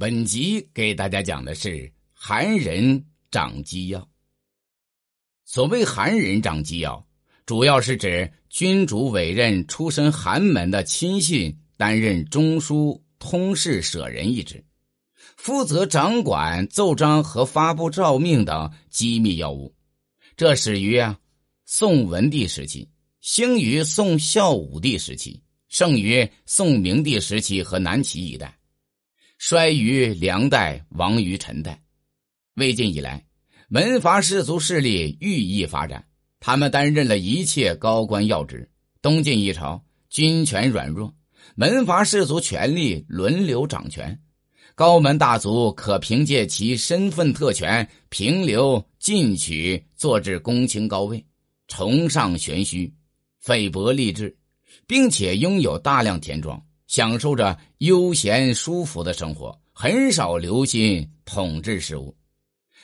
本集给大家讲的是韩人掌机要。所谓韩人掌机要，主要是指君主委任出身寒门的亲信担任中书通事舍人一职，负责掌管奏章和发布诏命等机密要务。这始于啊宋文帝时期，兴于宋孝武帝时期，盛于宋明帝时期和南齐一带。衰于梁代，亡于陈代。魏晋以来，门阀士族势力愈益发展，他们担任了一切高官要职。东晋一朝，军权软弱，门阀士族权力轮流掌权，高门大族可凭借其身份特权，平流进取，坐至公卿高位，崇尚玄虚，菲薄励志，并且拥有大量田庄。享受着悠闲舒服的生活，很少留心统治事务，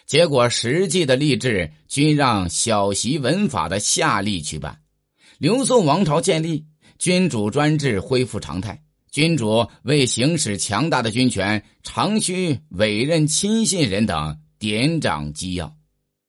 结果实际的吏治均让小习文法的下吏去办。刘宋王朝建立，君主专制恢复常态。君主为行使强大的军权，常需委任亲信人等典掌机要，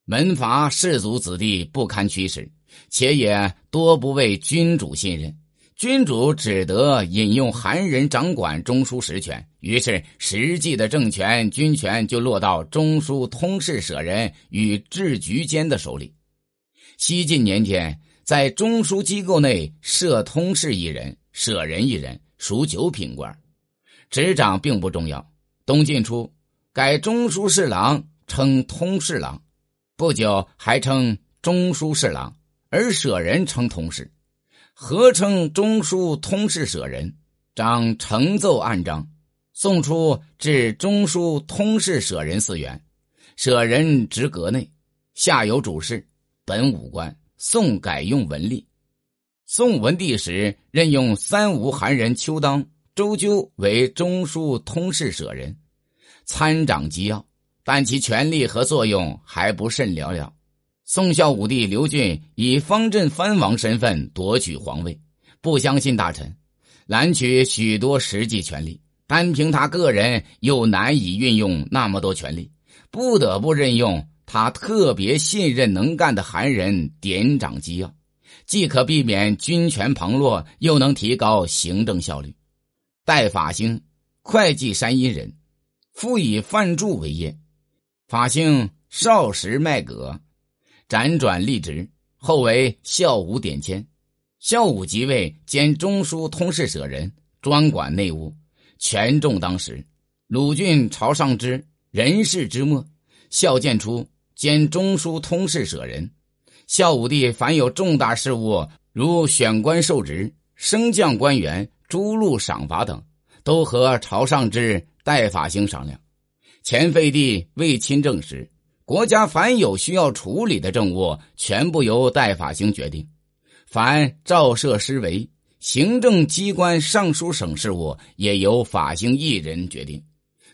门阀士族子弟不堪驱使，且也多不为君主信任。君主只得引用韩人掌管中书实权，于是实际的政权军权就落到中书通事舍人与治局监的手里。西晋年间，在中书机构内设通事一人，舍人一人，属九品官，执掌并不重要。东晋初，改中书侍郎称通事郎，不久还称中书侍郎，而舍人称通事。合称中书通事舍人，掌呈奏案章，送出至中书通事舍人四员。舍人职阁内，下有主事，本武官。宋改用文吏。宋文帝时任用三吴韩人邱当、周究为中书通事舍人，参掌机要，但其权力和作用还不甚了了。宋孝武帝刘俊以方镇藩王身份夺取皇位，不相信大臣，揽取许多实际权力，单凭他个人又难以运用那么多权力，不得不任用他特别信任能干的韩人典掌机要，既可避免军权旁落，又能提高行政效率。戴法兴，会稽山阴人，复以范注为业，法兴少时卖葛。辗转立职，后为孝武典签。孝武即位，兼中书通事舍人，专管内务，权重当时。鲁郡朝上之人事之末，孝建初兼中书通事舍人。孝武帝凡有重大事务，如选官授职、升降官员、诸路赏罚等，都和朝上之戴法兴商量。前废帝未亲政时。国家凡有需要处理的政务，全部由代法兴决定；凡照射施为行政机关尚书省事务，也由法兴一人决定。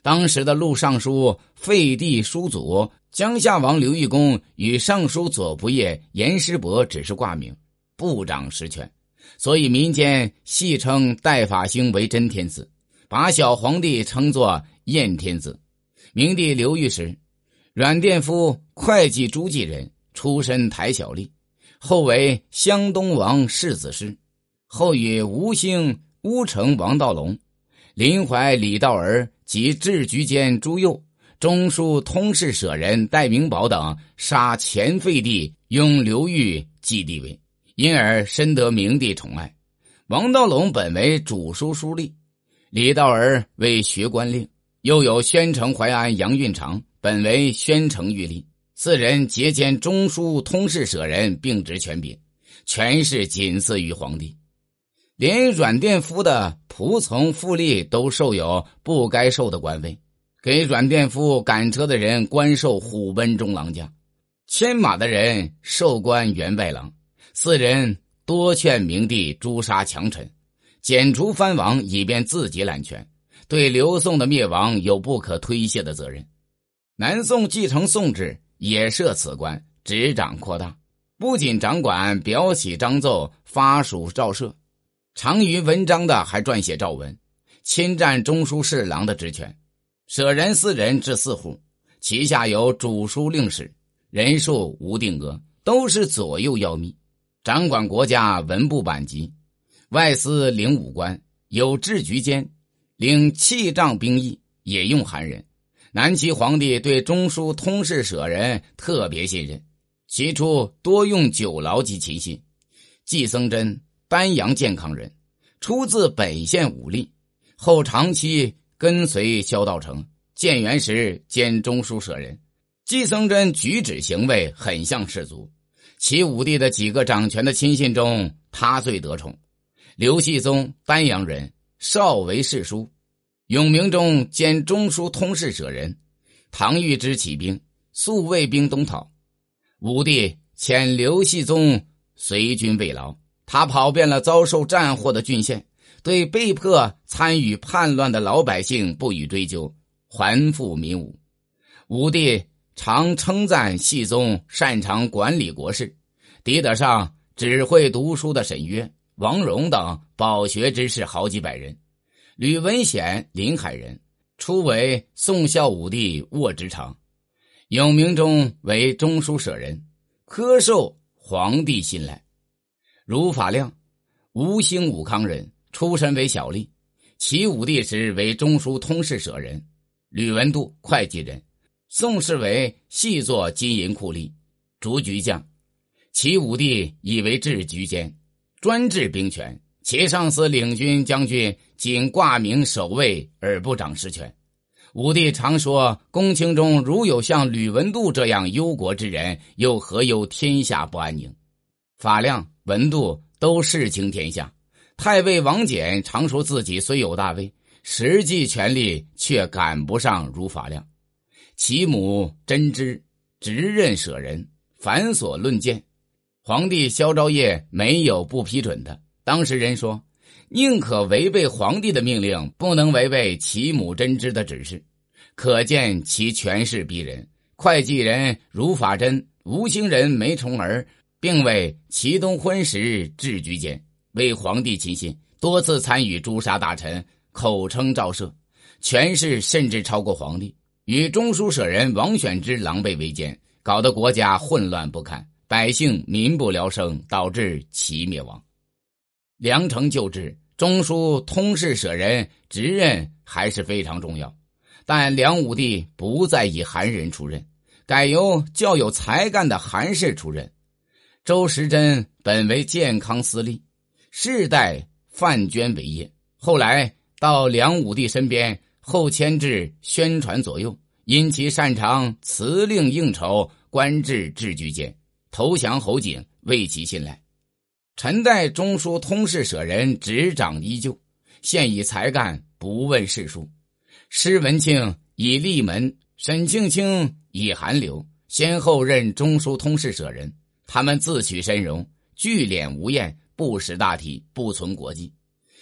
当时的陆尚书废帝叔祖江夏王刘义公与尚书左仆射严师伯只是挂名，不掌实权，所以民间戏称代法兴为真天子，把小皇帝称作燕天子。明帝刘裕时。阮殿夫，会稽诸暨人，出身台小吏，后为湘东王世子师，后与吴兴、乌城王道隆、临淮李道儿及治局监朱佑、中书通事舍人戴明宝等杀前废帝，拥刘裕继帝位，因而深得明帝宠爱。王道隆本为主书书吏，李道儿为学官令，又有宣城淮安杨运长。本为宣城御吏，四人结兼中书通事舍人，并执权柄，权势仅次于皇帝。连阮殿夫的仆从副吏都受有不该受的官位，给阮殿夫赶车的人官授虎贲中郎将，牵马的人授官员外郎。四人多劝明帝诛杀强臣，剪除藩王，以便自己揽权，对刘宋的灭亡有不可推卸的责任。南宋继承宋制，也设此官，执掌扩大，不仅掌管表启章奏、发署诏赦，长于文章的还撰写诏文，侵占中书侍郎的职权。舍人四人至四户，旗下有主书令史，人数无定额，都是左右要密，掌管国家文部版籍。外司领武官，有制局监，领器仗兵役，也用韩人。南齐皇帝对中书通事舍人特别信任，起初多用九劳及亲信。季僧真，丹阳健康人，出自本县武力，后长期跟随萧道成。建元时兼中书舍人。季僧真举止行为很像士族。齐武帝的几个掌权的亲信中，他最得宠。刘继宗，丹阳人，少为侍书。永明中兼中书通事舍人，唐玉之起兵，速卫兵东讨，武帝遣刘系宗随军慰劳。他跑遍了遭受战祸的郡县，对被迫参与叛乱的老百姓不予追究，还复民武。武帝常称赞系宗擅长管理国事，抵得上只会读书的沈约、王戎等饱学之士好几百人。吕文显，临海人，初为宋孝武帝卧职常，永明中为中书舍人，苛受皇帝信赖。如法亮，吴兴武康人，出身为小吏，齐武帝时为中书通事舍人。吕文度，会稽人，宋氏为细作金银库吏，逐局将。齐武帝以为治局监，专治兵权。其上司领军将军仅挂名守卫而不掌实权。武帝常说：“公卿中如有像吕文度这样忧国之人，又何忧天下不安宁？”法亮、文度都视清天下。太尉王翦常说自己虽有大位，实际权力却赶不上如法亮。其母真知直任舍人，繁琐论谏，皇帝萧昭业没有不批准的。当时人说：“宁可违背皇帝的命令，不能违背其母真知的指示。”可见其权势逼人。会计人如法真、吴兴人梅崇儿，并为祁东婚时置居监，为皇帝亲信，多次参与诛杀大臣，口称赵赦，权势甚至超过皇帝。与中书舍人王选之狼狈为奸，搞得国家混乱不堪，百姓民不聊生，导致齐灭亡。良臣就职，中书通事舍人职任还是非常重要，但梁武帝不再以韩人出任，改由较有才干的韩氏出任。周时珍本为健康司隶，世代范捐为业，后来到梁武帝身边，后迁至宣传左右，因其擅长辞令应酬，官至治居监，投降侯景，为其信赖。陈代中书通事舍人执掌依旧，现以才干不问世书。施文庆以立门，沈庆卿以寒流，先后任中书通事舍人。他们自取身荣，聚敛无厌，不识大体，不存国际。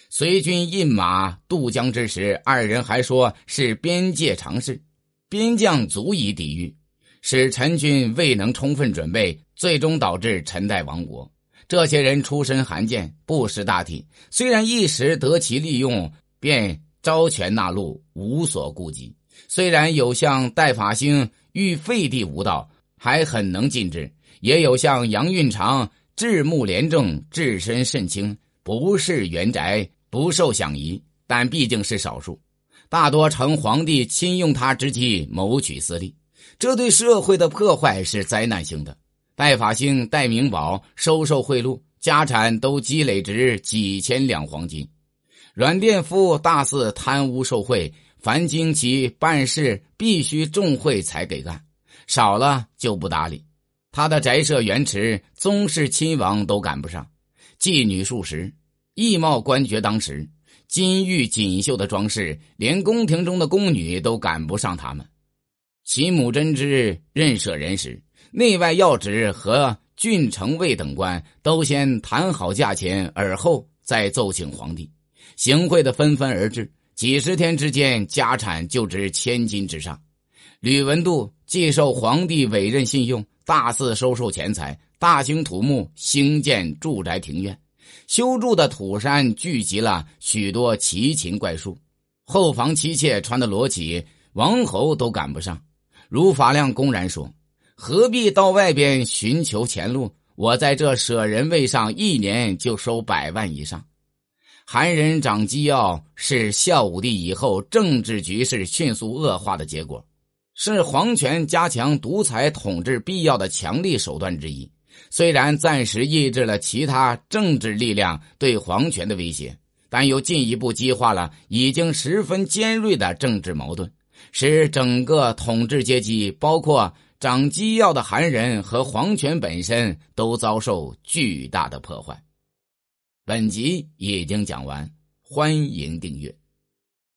随军印马渡江之时，二人还说是边界常事，边将足以抵御，使陈军未能充分准备，最终导致陈代亡国。这些人出身寒贱，不识大体，虽然一时得其利用，便招权纳禄，无所顾忌。虽然有像戴法兴欲废帝无道，还很能尽之；也有像杨运长治目廉政，置身甚清，不是元宅，不受享仪。但毕竟是少数，大多承皇帝亲用他之机谋取私利，这对社会的破坏是灾难性的。戴法兴、戴明宝收受贿赂，家产都积累值几千两黄金。阮殿夫大肆贪污受贿，凡经其办事必须重贿才给干，少了就不搭理。他的宅舍园池，宗室亲王都赶不上，妓女数十，义貌官爵当时，金玉锦绣的装饰，连宫廷中的宫女都赶不上他们。其母真知任舍人时。内外要职和郡城尉等官都先谈好价钱，而后再奏请皇帝。行贿的纷纷而至，几十天之间，家产就值千金之上。吕文度既受皇帝委任信用，大肆收受钱财，大兴土木，兴建住宅庭院，修筑的土山聚集了许多奇禽怪树。后房妻妾穿的裸体，王侯都赶不上。如法亮公然说：“何必到外边寻求前路？我在这舍人位上，一年就收百万以上。”韩人长机要是孝武帝以后政治局势迅速恶化的结果，是皇权加强独裁统治必要的强力手段之一。虽然暂时抑制了其他政治力量对皇权的威胁，但又进一步激化了已经十分尖锐的政治矛盾。使整个统治阶级，包括长机要的韩人和皇权本身，都遭受巨大的破坏。本集已经讲完，欢迎订阅。